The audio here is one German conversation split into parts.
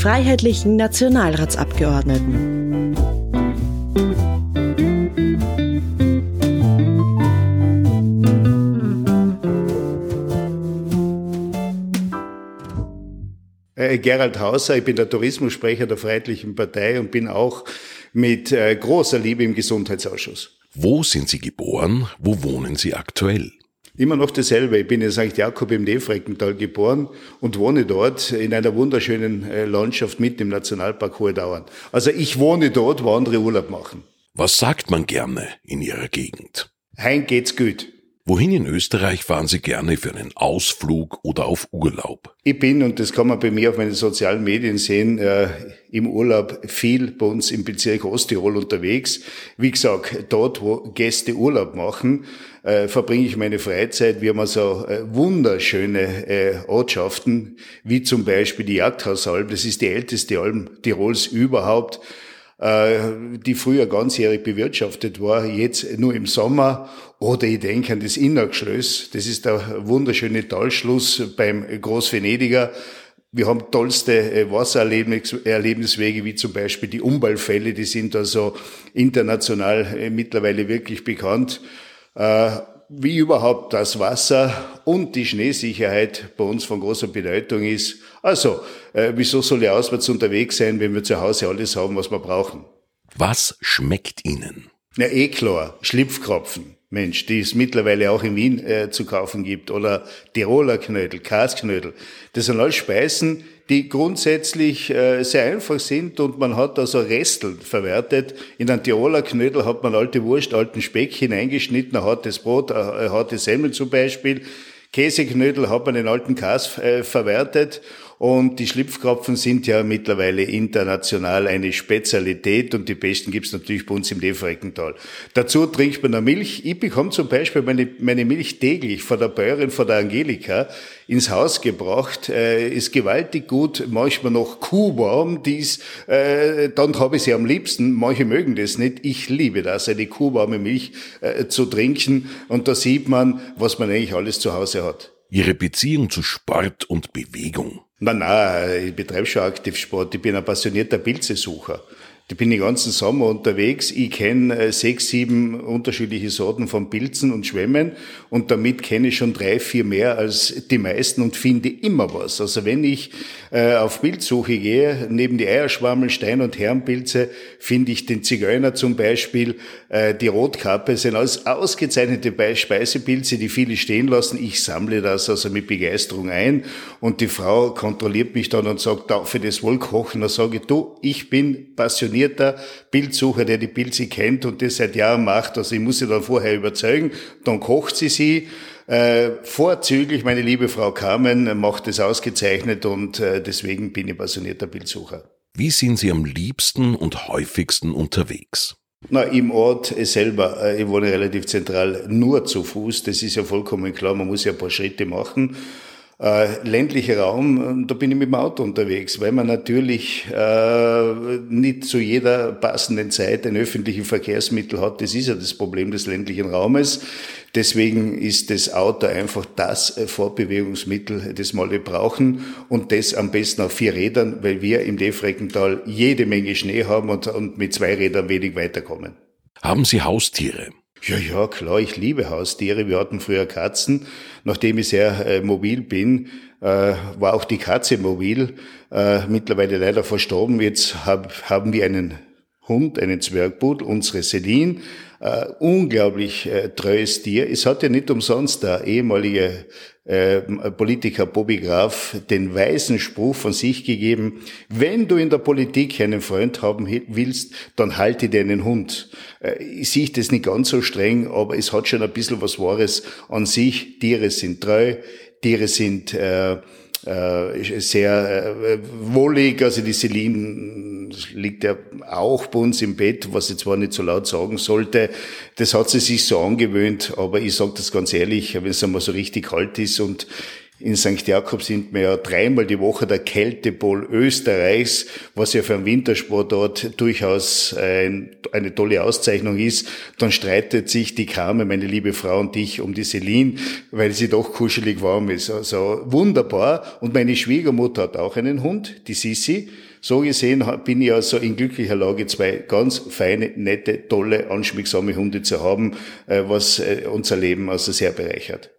freiheitlichen Nationalratsabgeordneten. Äh, Gerald Hauser, ich bin der Tourismussprecher der Freiheitlichen Partei und bin auch mit äh, großer Liebe im Gesundheitsausschuss. Wo sind Sie geboren? Wo wohnen Sie aktuell? Immer noch dasselbe. Ich bin in St. Jakob im Neefreckental geboren und wohne dort in einer wunderschönen äh, Landschaft mitten im Nationalpark Hohe Dauern. Also ich wohne dort, wo andere Urlaub machen. Was sagt man gerne in Ihrer Gegend? Hein geht's gut. Wohin in Österreich fahren Sie gerne für einen Ausflug oder auf Urlaub? Ich bin, und das kann man bei mir auf meinen sozialen Medien sehen, äh, im Urlaub viel bei uns im Bezirk Osttirol unterwegs. Wie gesagt, dort, wo Gäste Urlaub machen, äh, verbringe ich meine Freizeit. Wir haben also äh, wunderschöne äh, Ortschaften, wie zum Beispiel die Jagdhausalm. Das ist die älteste Alm Tirols überhaupt die früher ganzjährig bewirtschaftet war, jetzt nur im Sommer. Oder ich denke an das Innergschloss. Das ist der wunderschöne Talschluss beim Großvenediger. Wir haben tollste äh, Wassererlebniswege, wie zum Beispiel die Umballfälle, die sind also international äh, mittlerweile wirklich bekannt wie überhaupt das Wasser und die Schneesicherheit bei uns von großer Bedeutung ist. Also, äh, wieso soll ich auswärts unterwegs sein, wenn wir zu Hause alles haben, was wir brauchen? Was schmeckt Ihnen? Na, eh klar, Schlipfkropfen. Mensch, die es mittlerweile auch in Wien äh, zu kaufen gibt. Oder Tiroler Knödel, Kasknödel. Das sind alles Speisen, die grundsätzlich äh, sehr einfach sind und man hat also Restel verwertet. In einen Tiroler Knödel hat man alte Wurst, alten Speck hineingeschnitten, ein hartes Brot, ein hartes Semmel zum Beispiel. Käseknödel hat man in alten Kas äh, verwertet und die Schlipfkrapfen sind ja mittlerweile international eine Spezialität und die besten gibt's natürlich bei uns im Lefreckental. Dazu trinkt man eine Milch. Ich bekomme zum Beispiel meine, meine Milch täglich von der Bäuerin, von der Angelika, ins Haus gebracht. Äh, ist gewaltig gut, manchmal noch kuhwarm. Dies, äh, dann habe ich sie am liebsten. Manche mögen das nicht. Ich liebe das, eine kuhwarme Milch äh, zu trinken. Und da sieht man, was man eigentlich alles zu Hause hat. Ihre Beziehung zu Sport und Bewegung. Nein, nein, ich betreibe schon aktiv Sport. Ich bin ein passionierter Pilzesucher. Ich bin den ganzen Sommer unterwegs. Ich kenne äh, sechs, sieben unterschiedliche Sorten von Pilzen und Schwämmen und damit kenne ich schon drei, vier mehr als die meisten und finde immer was. Also wenn ich äh, auf Pilzsuche gehe, neben die Eierschwammel, Stein- und Herrenpilze, finde ich den Zigeuner zum Beispiel, äh, die Rotkappe, sind alles ausgezeichnete Speisepilze, die viele stehen lassen. Ich sammle das also mit Begeisterung ein und die Frau kontrolliert mich dann und sagt, darf ich das wohl kochen? Dann sage ich, du, ich bin passioniert passionierter Bildsucher, der die Pilze kennt und das seit Jahren macht. Also ich muss sie dann vorher überzeugen. Dann kocht sie sie. Äh, vorzüglich, meine liebe Frau Carmen macht es ausgezeichnet und äh, deswegen bin ich passionierter Bildsucher. Wie sind Sie am liebsten und häufigsten unterwegs? Na, im Ort selber, äh, ich wohne relativ zentral, nur zu Fuß, das ist ja vollkommen klar, man muss ja ein paar Schritte machen. Äh, ländlicher Raum, da bin ich mit dem Auto unterwegs, weil man natürlich äh, nicht zu jeder passenden Zeit ein öffentliches Verkehrsmittel hat. Das ist ja das Problem des ländlichen Raumes. Deswegen ist das Auto einfach das Fortbewegungsmittel, das wir alle brauchen und das am besten auf vier Rädern, weil wir im Defreckental jede Menge Schnee haben und, und mit zwei Rädern wenig weiterkommen. Haben Sie Haustiere? Ja, ja, klar, ich liebe Haustiere. Wir hatten früher Katzen. Nachdem ich sehr äh, mobil bin, äh, war auch die Katze mobil. Äh, mittlerweile leider verstorben. Jetzt hab, haben wir einen Hund, einen Zwergpudel, unsere Celine. Äh, unglaublich äh, treues Tier. Es hat ja nicht umsonst der ehemalige äh, Politiker Bobby Graf den weisen Spruch von sich gegeben, wenn du in der Politik einen Freund haben willst, dann halte dir einen Hund. Äh, ich sehe das nicht ganz so streng, aber es hat schon ein bisschen was Wahres an sich. Tiere sind treu, Tiere sind äh, äh, sehr äh, wohlig. Also die Celine liegt ja auch bei uns im Bett, was ich zwar nicht so laut sagen sollte. Das hat sie sich so angewöhnt, aber ich sage das ganz ehrlich, wenn es einmal so richtig kalt ist und in St. Jakob sind wir ja dreimal die Woche der Kältepol Österreichs, was ja für einen Wintersport dort durchaus ein, eine tolle Auszeichnung ist. Dann streitet sich die Carmen, meine liebe Frau und ich, um die Celine, weil sie doch kuschelig warm ist. Also wunderbar. Und meine Schwiegermutter hat auch einen Hund, die Sissi. so gesehen bin ich also in glücklicher Lage, zwei ganz feine, nette, tolle, anschmiegsame Hunde zu haben, äh, was äh, unser Leben also sehr bereichert.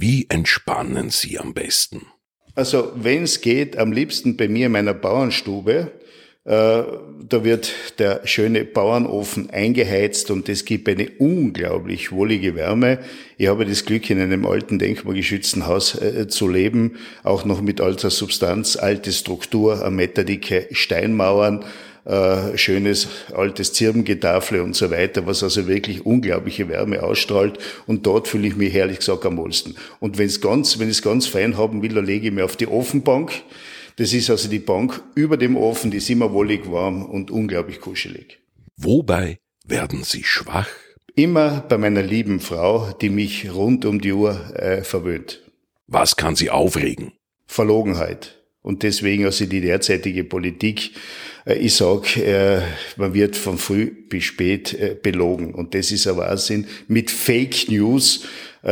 Wie entspannen Sie am besten? Also wenn es geht, am liebsten bei mir in meiner Bauernstube. Äh, da wird der schöne Bauernofen eingeheizt und es gibt eine unglaublich wohlige Wärme. Ich habe das Glück, in einem alten denkmalgeschützten Haus äh, zu leben, auch noch mit alter Substanz, alte Struktur, eine meterdicke Steinmauern, äh, schönes altes Zirbengetafel und so weiter, was also wirklich unglaubliche Wärme ausstrahlt. Und dort fühle ich mich ehrlich gesagt am wohlsten. Und wenn es ganz, wenn ich es ganz fein haben will, dann lege ich mir auf die Ofenbank. Das ist also die Bank über dem Ofen, die ist immer wollig warm und unglaublich kuschelig. Wobei werden Sie schwach? Immer bei meiner lieben Frau, die mich rund um die Uhr äh, verwöhnt. Was kann sie aufregen? Verlogenheit. Und deswegen also die derzeitige Politik, ich sag, äh, man wird von früh bis spät äh, belogen. Und das ist ein Wahnsinn. Mit Fake News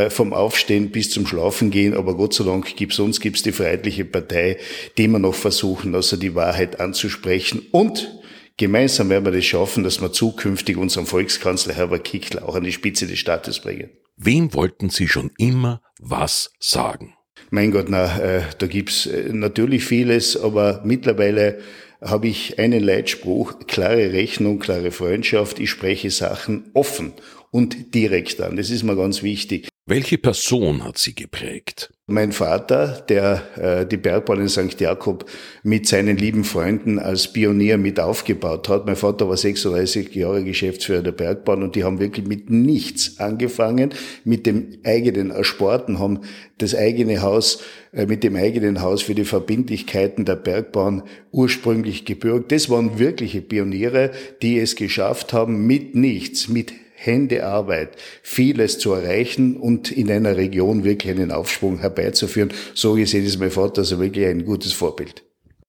vom Aufstehen bis zum Schlafen gehen. Aber Gott sei Dank gibt's uns, gibt's die Freiheitliche Partei, die wir noch versuchen, also die Wahrheit anzusprechen. Und gemeinsam werden wir das schaffen, dass wir zukünftig unseren Volkskanzler Herbert Kickl auch an die Spitze des Staates bringen. Wem wollten Sie schon immer was sagen? Mein Gott, na, äh, da gibt's äh, natürlich vieles, aber mittlerweile habe ich einen Leitspruch, klare Rechnung, klare Freundschaft. Ich spreche Sachen offen und direkt an. Das ist mir ganz wichtig. Welche Person hat sie geprägt? Mein Vater, der äh, die Bergbahn in St. Jakob mit seinen lieben Freunden als Pionier mit aufgebaut hat. Mein Vater war 36 Jahre Geschäftsführer der Bergbahn und die haben wirklich mit nichts angefangen, mit dem eigenen Ersporten, haben das eigene Haus, äh, mit dem eigenen Haus für die Verbindlichkeiten der Bergbahn ursprünglich gebürgt. Das waren wirkliche Pioniere, die es geschafft haben, mit nichts, mit Händearbeit vieles zu erreichen und in einer Region wirklich einen Aufschwung herbeizuführen. So gesehen ist mein Vater also wirklich ein gutes Vorbild.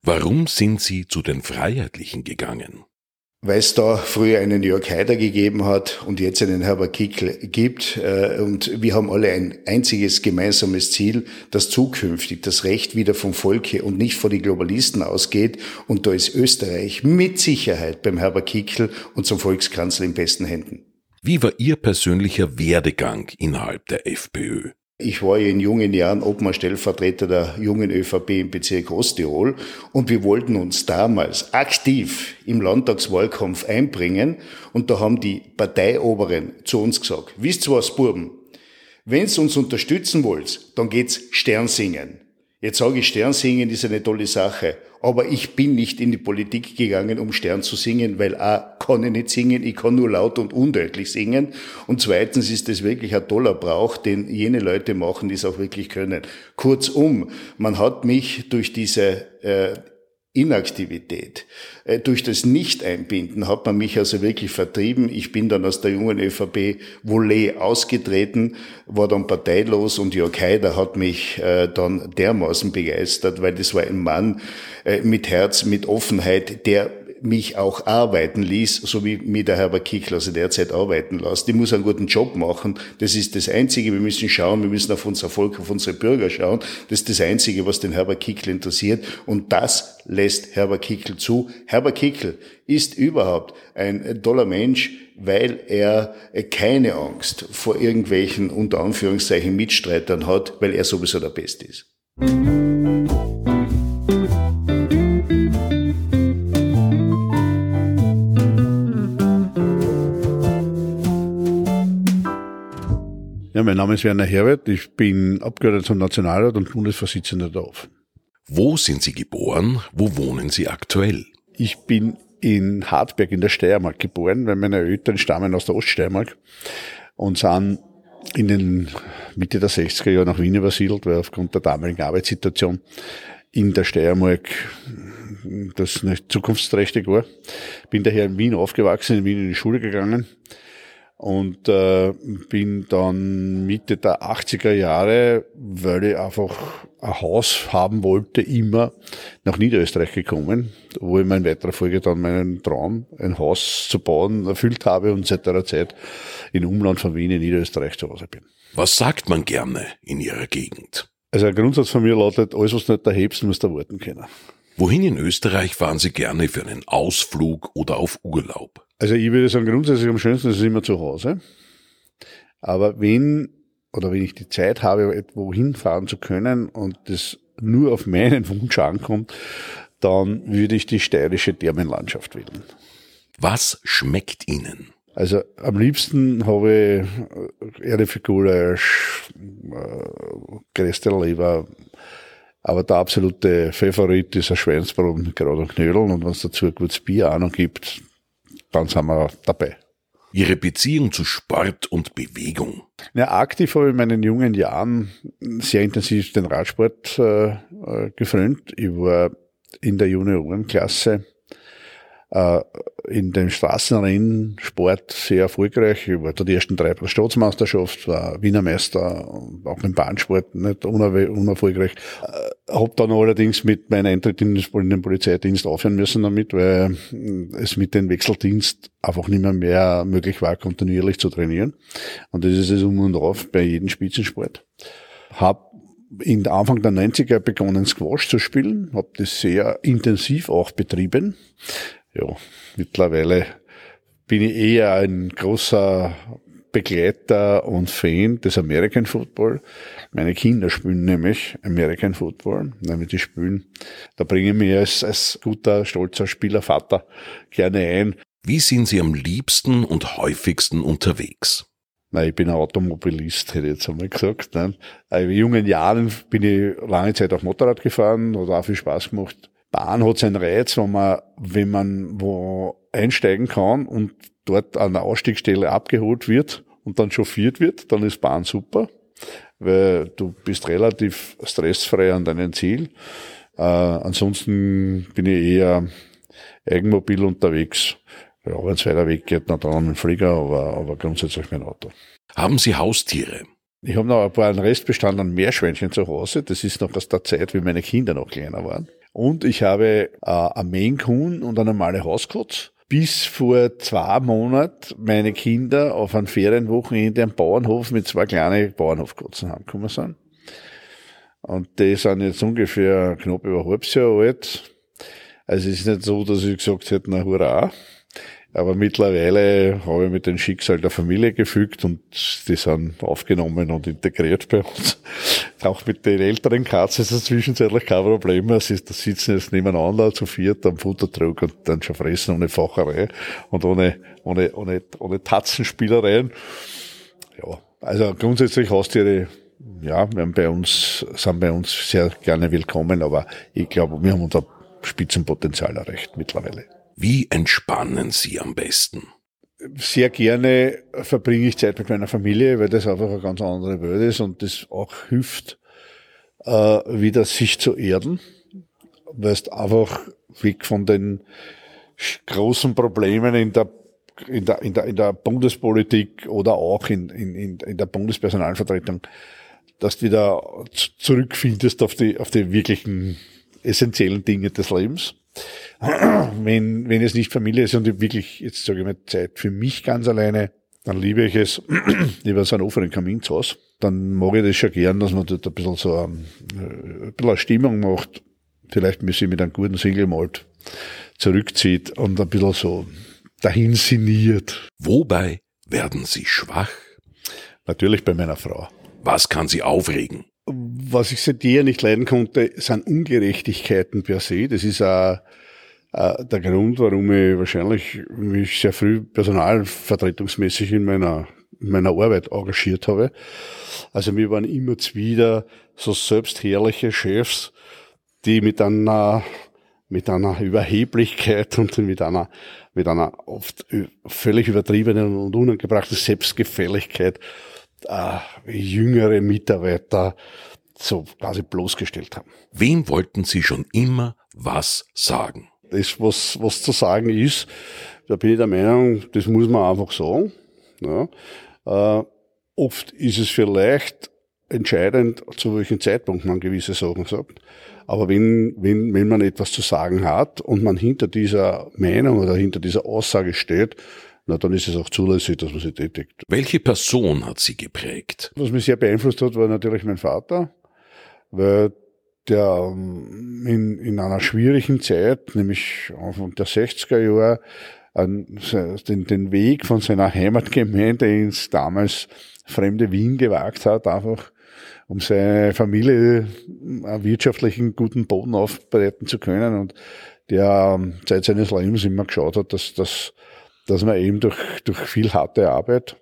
Warum sind Sie zu den Freiheitlichen gegangen? Weil es da früher einen Jörg Haider gegeben hat und jetzt einen Herbert Kickl gibt. Äh, und wir haben alle ein einziges gemeinsames Ziel, dass zukünftig das Recht wieder vom Volke und nicht vor die Globalisten ausgeht. Und da ist Österreich mit Sicherheit beim Herbert Kickl und zum Volkskanzler in besten Händen. Wie war Ihr persönlicher Werdegang innerhalb der FPÖ? Ich war in jungen Jahren Obmann-Stellvertreter der jungen ÖVP im Bezirk Osttirol und wir wollten uns damals aktiv im Landtagswahlkampf einbringen und da haben die Parteioberen zu uns gesagt, wisst ihr was, Buben, wenn's uns unterstützen wollt, dann geht's Sternsingen. Jetzt sage ich, Sternsingen ist eine tolle Sache, aber ich bin nicht in die Politik gegangen, um Stern zu singen, weil A, kann ich nicht singen, ich kann nur laut und undeutlich singen und zweitens ist es wirklich ein toller Brauch, den jene Leute machen, die es auch wirklich können. Kurzum, man hat mich durch diese äh, Inaktivität. Äh, durch das Nicht-Einbinden hat man mich also wirklich vertrieben. Ich bin dann aus der jungen ÖVP Volley ausgetreten, war dann parteilos und Jörg Haider hat mich äh, dann dermaßen begeistert, weil das war ein Mann äh, mit Herz, mit Offenheit, der mich auch arbeiten ließ, so wie mir der Herbert Kickl also derzeit arbeiten lässt. Ich muss einen guten Job machen. Das ist das Einzige. Wir müssen schauen, wir müssen auf unser Volk, auf unsere Bürger schauen. Das ist das Einzige, was den Herbert Kickl interessiert. Und das lässt Herbert Kickl zu. Herbert Kickl ist überhaupt ein toller Mensch, weil er keine Angst vor irgendwelchen, unter Anführungszeichen, Mitstreitern hat, weil er sowieso der Beste ist. Ja, mein Name ist Werner Herbert. Ich bin Abgeordneter zum Nationalrat und Bundesvorsitzender der OFF. Wo sind Sie geboren? Wo wohnen Sie aktuell? Ich bin in Hartberg in der Steiermark geboren, weil meine Eltern stammen aus der Oststeiermark und sind in den Mitte der 60er Jahre nach Wien übersiedelt, weil aufgrund der damaligen Arbeitssituation in der Steiermark das nicht zukunftsträchtig war. Bin daher in Wien aufgewachsen, in Wien in die Schule gegangen und äh, bin dann Mitte der 80er Jahre, weil ich einfach ein Haus haben wollte, immer nach Niederösterreich gekommen, wo ich in weiterer Folge dann meinen Traum, ein Haus zu bauen, erfüllt habe und seit der Zeit in Umland von Wien in Niederösterreich zu Hause bin. Was sagt man gerne in Ihrer Gegend? Also ein Grundsatz von mir lautet, alles was nicht erhebst, musst du erwarten können. Wohin in Österreich fahren Sie gerne für einen Ausflug oder auf Urlaub? Also ich würde sagen, grundsätzlich am schönsten ist es immer zu Hause. Aber wenn oder wenn ich die Zeit habe, wohin fahren zu können und das nur auf meinen Wunsch ankommt, dann würde ich die steirische Thermenlandschaft wählen. Was schmeckt Ihnen? Also am liebsten habe ich äh, Grästerleber, aber der absolute Favorit ist ein Schweinsbrot mit geraden Knödeln und wenn es dazu ein gutes Bier auch noch gibt, dann sind wir dabei. Ihre Beziehung zu Sport und Bewegung? Ja, aktiv habe ich in meinen jungen Jahren sehr intensiv den Radsport äh, äh gefrönt. Ich war in der Juniorenklasse in dem Straßenrennsport sehr erfolgreich. Ich war da die ersten drei bei der Staatsmeisterschaft, war Wiener Meister, auch im Bahnsport nicht unerfolgreich. Äh, habe dann allerdings mit meinem Eintritt in den Polizeidienst aufhören müssen damit, weil es mit dem Wechseldienst einfach nicht mehr, mehr möglich war, kontinuierlich zu trainieren. Und das ist es um und auf bei jedem Spitzensport. Hab in Anfang der 90er begonnen, Squash zu spielen, habe das sehr intensiv auch betrieben ja, mittlerweile bin ich eher ein großer Begleiter und Fan des American Football. Meine Kinder spielen nämlich American Football, nämlich die spielen. Da bringe ich mich als, als guter, stolzer Spielervater gerne ein. Wie sind Sie am liebsten und häufigsten unterwegs? Na, ich bin ein Automobilist, hätte ich jetzt einmal gesagt. Ne? In jungen Jahren bin ich lange Zeit auf Motorrad gefahren, hat auch viel Spaß gemacht. Bahn hat seinen Reiz, wenn man, wenn man wo einsteigen kann und dort an der Ausstiegsstelle abgeholt wird und dann chauffiert wird, dann ist Bahn super, weil du bist relativ stressfrei an deinem Ziel. Äh, ansonsten bin ich eher eigenmobil unterwegs. Ja, wenn es weiter weg geht, dann ein Flieger, aber, aber grundsätzlich mein Auto. Haben Sie Haustiere? Ich habe noch ein paar einen Restbestand an Meerschweinchen zu Hause. Das ist noch aus der Zeit, wie meine Kinder noch kleiner waren. Und ich habe äh, ein Maine Coon und eine normale Hauskotz. Bis vor zwei Monaten meine Kinder auf einem Ferienwochenende am Bauernhof mit zwei kleinen Bauernhofkotzen heimgekommen sind. Und die sind jetzt ungefähr knapp über ein halbes Jahr alt. Also es ist nicht so, dass ich gesagt hätte, na hurra. Aber mittlerweile habe ich mit dem Schicksal der Familie gefügt und die sind aufgenommen und integriert bei uns. Auch mit den älteren Katzen ist das zwischenzeitlich kein Problem. Es ist, da sitzen jetzt nebeneinander zu viert am Futtertrog und dann schon fressen ohne Facherei und ohne, ohne, ohne, ohne Tatzenspielereien. Ja, also grundsätzlich Haustiere, ja, werden bei uns, sind bei uns sehr gerne willkommen, aber ich glaube, wir haben unser Spitzenpotenzial erreicht mittlerweile. Wie entspannen Sie am besten? Sehr gerne verbringe ich Zeit mit meiner Familie, weil das einfach eine ganz andere Welt ist und das auch hilft, äh, wieder sich zu erden, weil es einfach weg von den großen Problemen in der in der, in der, in der Bundespolitik oder auch in, in, in der Bundespersonalvertretung, dass du wieder zurückfindest auf die, auf die wirklichen essentiellen Dinge des Lebens. wenn, wenn es nicht Familie ist und ich wirklich, jetzt sage ich mal, Zeit für mich ganz alleine, dann liebe ich es, lieber so einen offenen Kamin zu Hause. Dann mag ich das schon gern, dass man dort ein bisschen so ein, ein bisschen eine Stimmung macht. Vielleicht müsse ich mit einem guten Single Malt zurückzieht und ein bisschen so dahin sinniert. Wobei werden Sie schwach? Natürlich bei meiner Frau. Was kann Sie aufregen? Was ich seit jeher nicht leiden konnte, sind Ungerechtigkeiten per se. Das ist auch äh, der Grund, warum ich wahrscheinlich mich sehr früh personalvertretungsmäßig in meiner, in meiner Arbeit engagiert habe. Also mir waren immer wieder so selbstherrliche Chefs, die mit einer, mit einer Überheblichkeit und mit einer, mit einer oft völlig übertriebenen und unangebrachten Selbstgefälligkeit äh, jüngere Mitarbeiter so quasi bloßgestellt haben. Wem wollten Sie schon immer was sagen? Das, was, was zu sagen ist, da bin ich der Meinung, das muss man einfach sagen. Ja. Äh, oft ist es vielleicht entscheidend, zu welchem Zeitpunkt man gewisse Sachen sagt. Aber wenn, wenn, wenn man etwas zu sagen hat und man hinter dieser Meinung oder hinter dieser Aussage steht, na, dann ist es auch zulässig, dass man sie tätigt. Welche Person hat sie geprägt? Was mich sehr beeinflusst hat, war natürlich mein Vater, weil der ähm, in, in einer schwierigen Zeit, nämlich Anfang der 60er Jahre, den, den Weg von seiner Heimatgemeinde ins damals fremde Wien gewagt hat, einfach um seine Familie einen wirtschaftlichen guten Boden aufbereiten zu können und der ähm, Zeit seines Lebens immer geschaut hat, dass, dass, dass man eben durch, durch viel harte Arbeit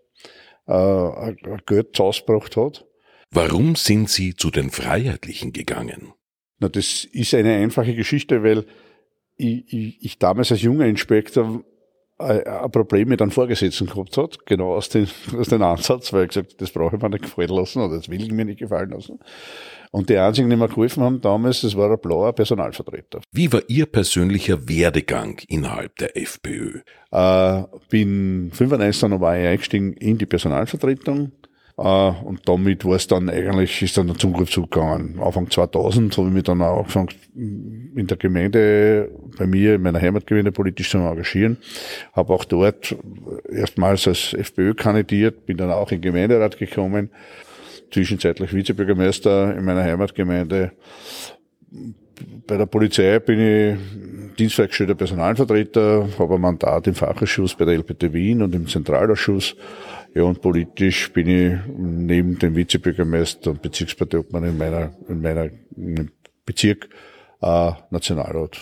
äh, Geld ausgebracht hat. Warum sind Sie zu den Freiheitlichen gegangen? Na, das ist eine einfache Geschichte, weil ich, ich, ich damals als junger Inspektor ein Problem mit einem Vorgesetzten gehabt hat, genau aus dem, aus dem Ansatz, weil er gesagt das brauche ich mir nicht gefallen lassen oder das will ich mir nicht gefallen lassen. Und die einzigen, die mir geholfen haben damals, das war ein blauer Personalvertreter. Wie war Ihr persönlicher Werdegang innerhalb der FPÖ? Äh, bin 95 dann war ich eingestiegen in die Personalvertretung, Uh, und damit war es dann eigentlich, ist dann der Zugriff zugegangen. Anfang 2000 habe ich mich dann auch angefangen, in der Gemeinde, bei mir, in meiner Heimatgemeinde politisch zu engagieren. Habe auch dort erstmals als FPÖ kandidiert, bin dann auch in den Gemeinderat gekommen, zwischenzeitlich Vizebürgermeister in meiner Heimatgemeinde. Bei der Polizei bin ich dienstvergestellter Personalvertreter, habe ein Mandat im Fachausschuss bei der LPT Wien und im Zentralausschuss ja, und politisch bin ich neben dem Vizebürgermeister und Bezirksparteiobmann in meiner, in meiner in Bezirk äh, Nationalrat.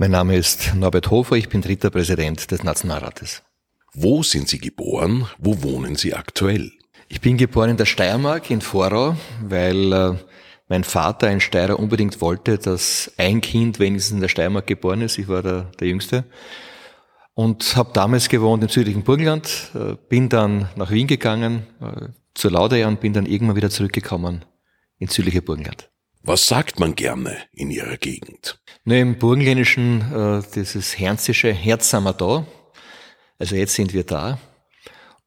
Mein Name ist Norbert Hofer, ich bin dritter Präsident des Nationalrates. Wo sind Sie geboren? Wo wohnen Sie aktuell? Ich bin geboren in der Steiermark, in Vorau, weil äh, mein Vater, ein Steirer, unbedingt wollte, dass ein Kind wenigstens in der Steiermark geboren ist. Ich war der, der Jüngste. Und habe damals gewohnt im südlichen Burgenland, äh, bin dann nach Wien gegangen, äh, zur Laude und bin dann irgendwann wieder zurückgekommen ins südliche Burgenland. Was sagt man gerne in Ihrer Gegend? Ne, Im Burgenländischen äh, dieses Herzische Herz sind wir da. Also jetzt sind wir da.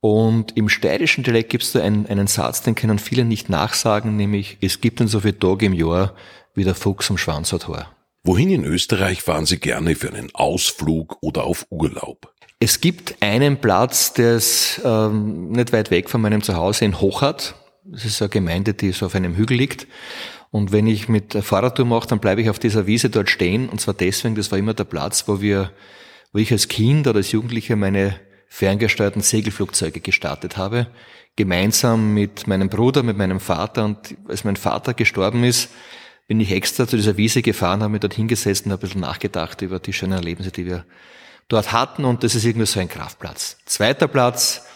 Und im steirischen Dialekt gibt es da einen, einen Satz, den können viele nicht nachsagen, nämlich es gibt dann so viele Tage im Jahr, wie der Fuchs am Schwanz hat Haar. Wohin in Österreich fahren Sie gerne für einen Ausflug oder auf Urlaub? Es gibt einen Platz, der ist ähm, nicht weit weg von meinem Zuhause in Hochart. Das ist eine Gemeinde, die so auf einem Hügel liegt. Und wenn ich mit Fahrradtour mache, dann bleibe ich auf dieser Wiese dort stehen. Und zwar deswegen, das war immer der Platz, wo wir, wo ich als Kind oder als Jugendlicher meine ferngesteuerten Segelflugzeuge gestartet habe, gemeinsam mit meinem Bruder, mit meinem Vater. Und als mein Vater gestorben ist, bin ich extra zu dieser Wiese gefahren, habe mich dort hingesetzt und ein bisschen nachgedacht über die schönen Erlebnisse, die wir dort hatten. Und das ist irgendwie so ein Kraftplatz. Zweiter Platz,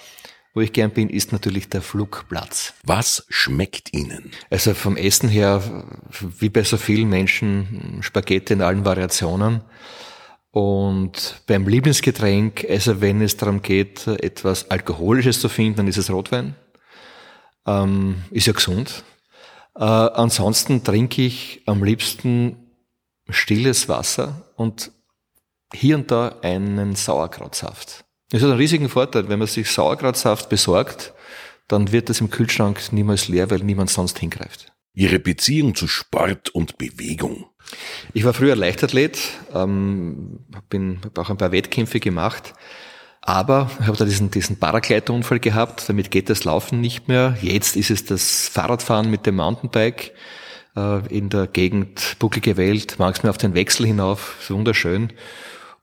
wo ich gern bin, ist natürlich der Flugplatz. Was schmeckt Ihnen? Also vom Essen her, wie bei so vielen Menschen, Spaghetti in allen Variationen. Und beim Lieblingsgetränk, also wenn es darum geht, etwas Alkoholisches zu finden, dann ist es Rotwein. Ähm, ist ja gesund. Äh, ansonsten trinke ich am liebsten stilles Wasser und hier und da einen Sauerkrautsaft. Das hat einen riesigen Vorteil. Wenn man sich Sauerkrautsaft besorgt, dann wird es im Kühlschrank niemals leer, weil niemand sonst hingreift. Ihre Beziehung zu Sport und Bewegung. Ich war früher Leichtathlet, ähm, bin hab auch ein paar Wettkämpfe gemacht, aber ich habe da diesen, diesen Paragleiterunfall gehabt, damit geht das Laufen nicht mehr. Jetzt ist es das Fahrradfahren mit dem Mountainbike äh, in der Gegend, bucklige Welt, magst mir auf den Wechsel hinauf, ist wunderschön.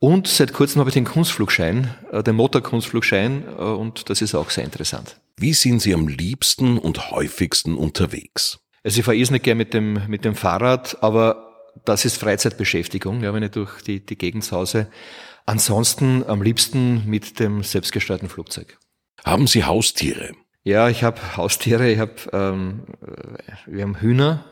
Und seit kurzem habe ich den Kunstflugschein, äh, den Motorkunstflugschein, äh, und das ist auch sehr interessant. Wie sind Sie am liebsten und häufigsten unterwegs? Also ich fahre irrsinnig gerne mit dem, mit dem Fahrrad, aber das ist Freizeitbeschäftigung, ja, wenn ich durch die, die Gegend sause. Ansonsten am liebsten mit dem selbstgesteuerten Flugzeug. Haben Sie Haustiere? Ja, ich habe Haustiere. Ich habe, ähm, wir haben Hühner.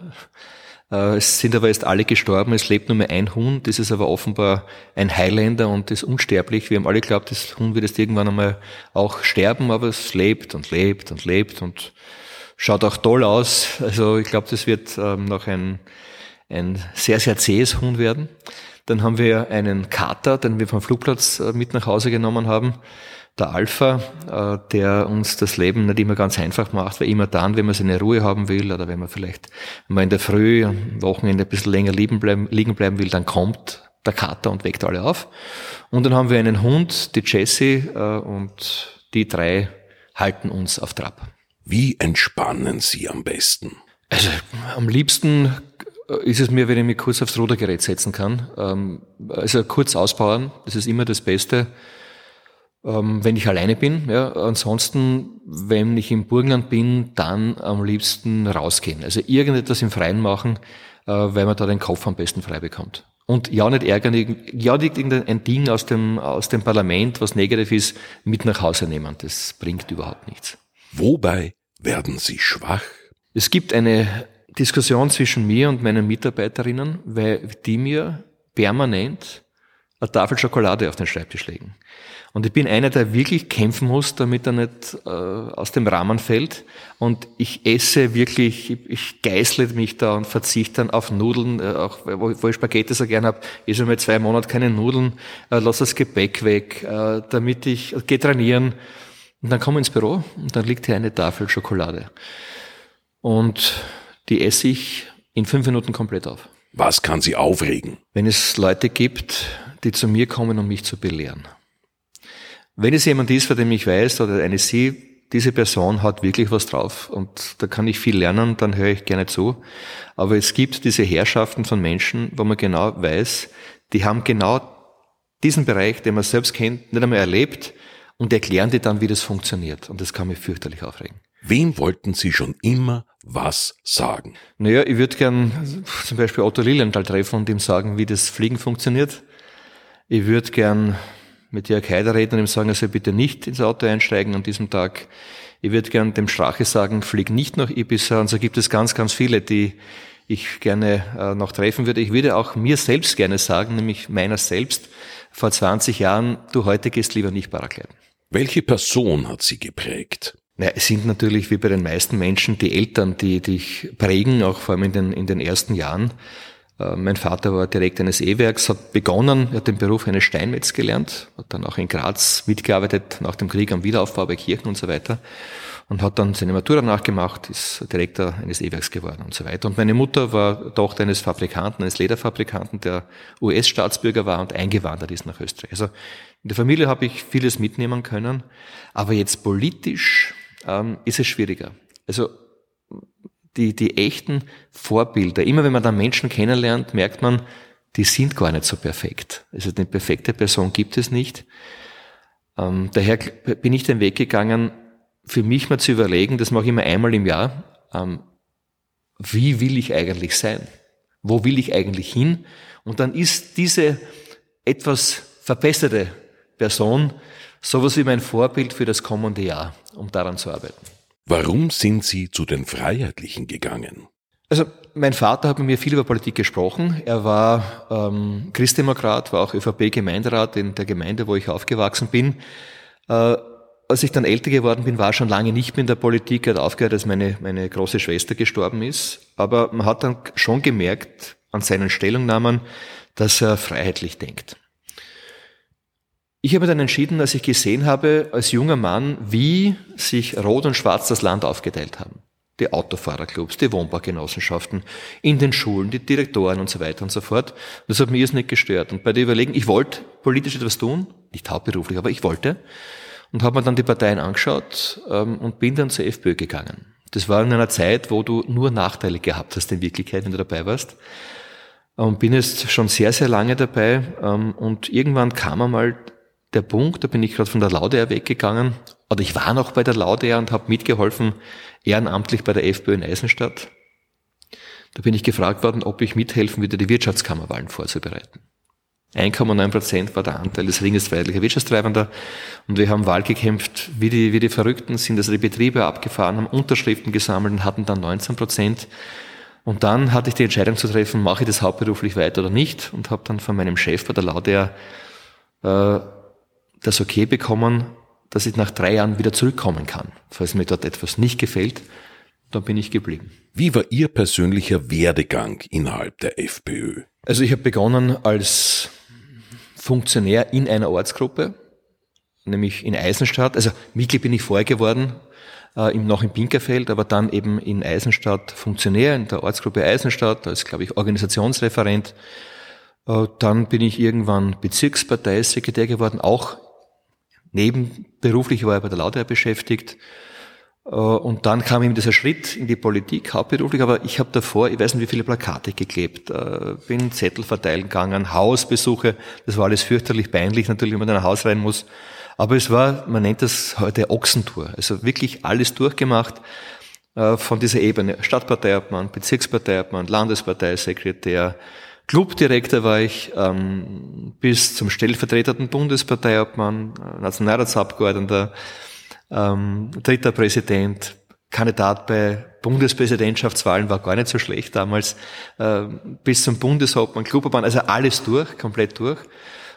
Äh, es sind aber jetzt alle gestorben. Es lebt nur mehr ein Huhn. Das ist aber offenbar ein Highlander und ist unsterblich. Wir haben alle geglaubt, das Huhn wird jetzt irgendwann einmal auch sterben, aber es lebt und lebt und lebt und schaut auch toll aus. Also ich glaube, das wird ähm, noch ein ein sehr, sehr zähes Huhn werden. Dann haben wir einen Kater, den wir vom Flugplatz äh, mit nach Hause genommen haben. Der Alpha, äh, der uns das Leben nicht immer ganz einfach macht, weil immer dann, wenn man seine Ruhe haben will oder wenn man vielleicht mal in der Früh, am Wochenende ein bisschen länger liegen bleiben, liegen bleiben will, dann kommt der Kater und weckt alle auf. Und dann haben wir einen Hund, die Jessie, äh, und die drei halten uns auf Trab. Wie entspannen Sie am besten? Also am liebsten äh, ist es mir, wenn ich mich kurz aufs Rudergerät setzen kann. Ähm, also kurz auspowern, das ist immer das Beste, ähm, wenn ich alleine bin. Ja. Ansonsten, wenn ich im Burgenland bin, dann am liebsten rausgehen. Also irgendetwas im Freien machen, äh, weil man da den Kopf am besten frei bekommt. Und ja, nicht ärgern, ja, nicht irgendein Ding aus dem, aus dem Parlament, was negativ ist, mit nach Hause nehmen. Das bringt überhaupt nichts. Wobei werden Sie schwach? Es gibt eine Diskussion zwischen mir und meinen Mitarbeiterinnen, weil die mir permanent eine Tafel Schokolade auf den Schreibtisch legen. Und ich bin einer, der wirklich kämpfen muss, damit er nicht äh, aus dem Rahmen fällt. Und ich esse wirklich, ich, ich geißle mich da und verzichte dann auf Nudeln, äh, auch wo, wo ich Spaghetti so gern habe, esse mal zwei Monate keine Nudeln, äh, lass das Gepäck weg, äh, damit ich, äh, gehe trainieren. Und dann komme ich ins Büro und dann liegt hier eine Tafel Schokolade. Und die esse ich in fünf Minuten komplett auf. Was kann Sie aufregen? Wenn es Leute gibt, die zu mir kommen, um mich zu belehren. Wenn es jemand ist, von dem ich weiß, oder eine Sie, diese Person hat wirklich was drauf und da kann ich viel lernen, dann höre ich gerne zu. Aber es gibt diese Herrschaften von Menschen, wo man genau weiß, die haben genau diesen Bereich, den man selbst kennt, nicht einmal erlebt und erklären dir dann, wie das funktioniert. Und das kann mich fürchterlich aufregen. Wem wollten Sie schon immer was sagen? Naja, ich würde gern zum Beispiel Otto Lilienthal treffen und ihm sagen, wie das Fliegen funktioniert. Ich würde gern mit Jörg Haider reden und ihm sagen, er soll bitte nicht ins Auto einsteigen an diesem Tag. Ich würde gern dem Strache sagen, flieg nicht nach Ibiza. Und so gibt es ganz, ganz viele, die ich gerne äh, noch treffen würde. Ich würde auch mir selbst gerne sagen, nämlich meiner selbst, vor 20 Jahren, du heute gehst lieber nicht Paragliden. Welche Person hat Sie geprägt? Ja, es sind natürlich wie bei den meisten Menschen die Eltern, die dich prägen, auch vor allem in den, in den ersten Jahren. Äh, mein Vater war direkt eines E-Werks, hat begonnen, er hat den Beruf eines Steinmetz gelernt, hat dann auch in Graz mitgearbeitet, nach dem Krieg am Wiederaufbau bei Kirchen und so weiter und hat dann seine Matura nachgemacht, ist Direktor eines E-Werks geworden und so weiter. Und meine Mutter war Tochter eines Fabrikanten, eines Lederfabrikanten, der US-Staatsbürger war und eingewandert ist nach Österreich. Also in der Familie habe ich vieles mitnehmen können, aber jetzt politisch ähm, ist es schwieriger. Also die, die echten Vorbilder, immer wenn man dann Menschen kennenlernt, merkt man, die sind gar nicht so perfekt. Also eine perfekte Person gibt es nicht. Ähm, daher bin ich den Weg gegangen, für mich mal zu überlegen, das mache ich immer einmal im Jahr, ähm, wie will ich eigentlich sein? Wo will ich eigentlich hin? Und dann ist diese etwas verbesserte Person sowas wie mein Vorbild für das kommende Jahr, um daran zu arbeiten. Warum sind Sie zu den Freiheitlichen gegangen? Also mein Vater hat mit mir viel über Politik gesprochen. Er war ähm, Christdemokrat, war auch ÖVP-Gemeinderat in der Gemeinde, wo ich aufgewachsen bin. Äh, als ich dann älter geworden bin, war schon lange nicht mehr in der Politik. Er hat aufgehört, als meine, meine große Schwester gestorben ist. Aber man hat dann schon gemerkt an seinen Stellungnahmen, dass er freiheitlich denkt. Ich habe dann entschieden, als ich gesehen habe, als junger Mann, wie sich Rot und Schwarz das Land aufgeteilt haben. Die Autofahrerclubs, die Wohnbaugenossenschaften, in den Schulen, die Direktoren und so weiter und so fort. Das hat mir nicht gestört. Und bei der Überlegung, ich wollte politisch etwas tun, nicht hauptberuflich, aber ich wollte, und habe mir dann die Parteien angeschaut ähm, und bin dann zur FPÖ gegangen. Das war in einer Zeit, wo du nur Nachteile gehabt hast in Wirklichkeit, wenn du dabei warst. Und bin jetzt schon sehr, sehr lange dabei. Ähm, und irgendwann kam einmal der Punkt, da bin ich gerade von der Laudeer weggegangen, oder ich war noch bei der Laudeer und habe mitgeholfen, ehrenamtlich bei der FPÖ in Eisenstadt. Da bin ich gefragt worden, ob ich mithelfen würde, die Wirtschaftskammerwahlen vorzubereiten. 1,9 Prozent war der Anteil des Ringes freiheitlicher Wirtschaftstreibender. Und wir haben Wahl gekämpft, wie die, wie die Verrückten, sind also die Betriebe abgefahren, haben Unterschriften gesammelt und hatten dann 19 Prozent. Und dann hatte ich die Entscheidung zu treffen, mache ich das hauptberuflich weiter oder nicht und habe dann von meinem Chef bei der Laudeer äh, das Okay bekommen, dass ich nach drei Jahren wieder zurückkommen kann. Falls mir dort etwas nicht gefällt, dann bin ich geblieben. Wie war Ihr persönlicher Werdegang innerhalb der FPÖ? Also ich habe begonnen als Funktionär in einer Ortsgruppe, nämlich in Eisenstadt. Also Mitglied bin ich vorher geworden, äh, noch in Pinkerfeld, aber dann eben in Eisenstadt Funktionär in der Ortsgruppe Eisenstadt, als glaube ich Organisationsreferent Äh, dann bin ich irgendwann Bezirksparteisekretär geworden, auch nebenberuflich war ich bei der Lauter beschäftigt. Äh, und dann kam ihm dieser Schritt in die Politik, hauptberuflich, aber ich habe davor, ich weiß nicht, wie viele Plakate geklebt, äh, bin Zettel verteilen gegangen, Hausbesuche, das war alles fürchterlich peinlich, natürlich, wenn man in ein Haus rein muss. Aber es war, man nennt das heute Ochsentour, also wirklich alles durchgemacht äh, von dieser Ebene. Stadtparteiobmann, Bezirksparteiobmann, Landesparteisekretär, Clubdirektor war ich ähm, bis zum stellvertretenden Bundesparteiobmann, Nationalratsabgeordneter, ähm, dritter Präsident, Kandidat bei Bundespräsidentschaftswahlen war gar nicht so schlecht damals, äh, bis zum Bundeshauptmann, Klubobmann, also alles durch, komplett durch.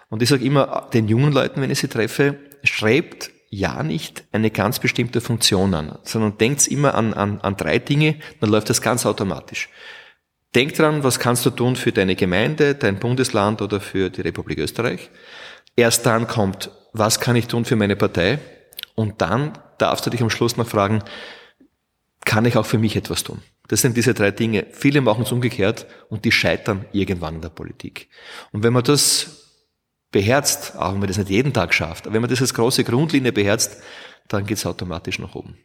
Und ich sage immer den jungen Leuten, wenn ich sie treffe, schreibt ja nicht eine ganz bestimmte Funktion an, sondern denkt immer an, an, an drei Dinge, dann läuft das ganz automatisch. Denk dran, was kannst du tun für deine Gemeinde, dein Bundesland oder für die Republik Österreich. Erst dann kommt, was kann ich tun für meine Partei? Und dann darfst du dich am Schluss noch fragen, kann ich auch für mich etwas tun? Das sind diese drei Dinge. Viele machen es umgekehrt und die scheitern irgendwann in der Politik. Und wenn man das beherzt, auch wenn man das nicht jeden Tag schafft, aber wenn man das als große Grundlinie beherzt, dann geht es automatisch nach oben.